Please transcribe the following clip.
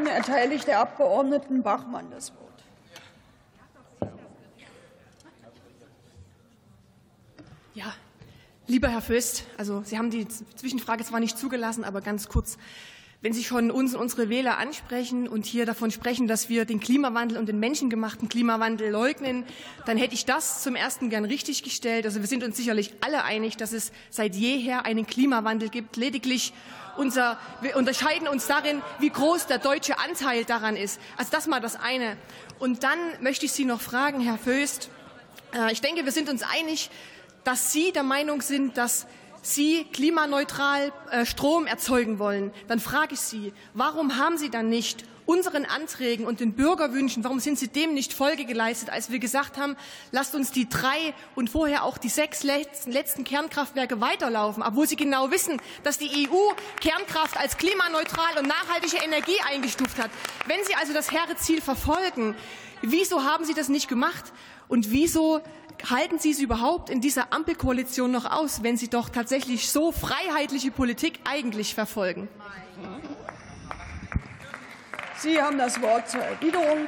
Fraktion erteile ich der Abgeordneten Bachmann das Wort. Ja, lieber Herr Föst, also Sie haben die Zwischenfrage zwar nicht zugelassen, aber ganz kurz. Wenn Sie schon uns und unsere Wähler ansprechen und hier davon sprechen, dass wir den Klimawandel und den menschengemachten Klimawandel leugnen, dann hätte ich das zum ersten gern richtig gestellt. Also wir sind uns sicherlich alle einig, dass es seit jeher einen Klimawandel gibt. Lediglich unser, wir unterscheiden uns darin, wie groß der deutsche Anteil daran ist. Also das mal das eine. Und dann möchte ich Sie noch fragen, Herr Föst. Äh, ich denke, wir sind uns einig, dass Sie der Meinung sind, dass Sie klimaneutral äh, Strom erzeugen wollen, dann frage ich Sie, warum haben Sie dann nicht unseren Anträgen und den Bürgerwünschen, warum sind Sie dem nicht Folge geleistet, als wir gesagt haben, lasst uns die drei und vorher auch die sechs letzten, letzten Kernkraftwerke weiterlaufen, obwohl Sie genau wissen, dass die EU Kernkraft als klimaneutral und nachhaltige Energie eingestuft hat. Wenn Sie also das hehre Ziel verfolgen, wieso haben Sie das nicht gemacht und wieso halten Sie es überhaupt in dieser Ampelkoalition noch aus, wenn Sie doch tatsächlich so freiheitliche Politik eigentlich verfolgen? Sie haben das Wort zur Erwiderung.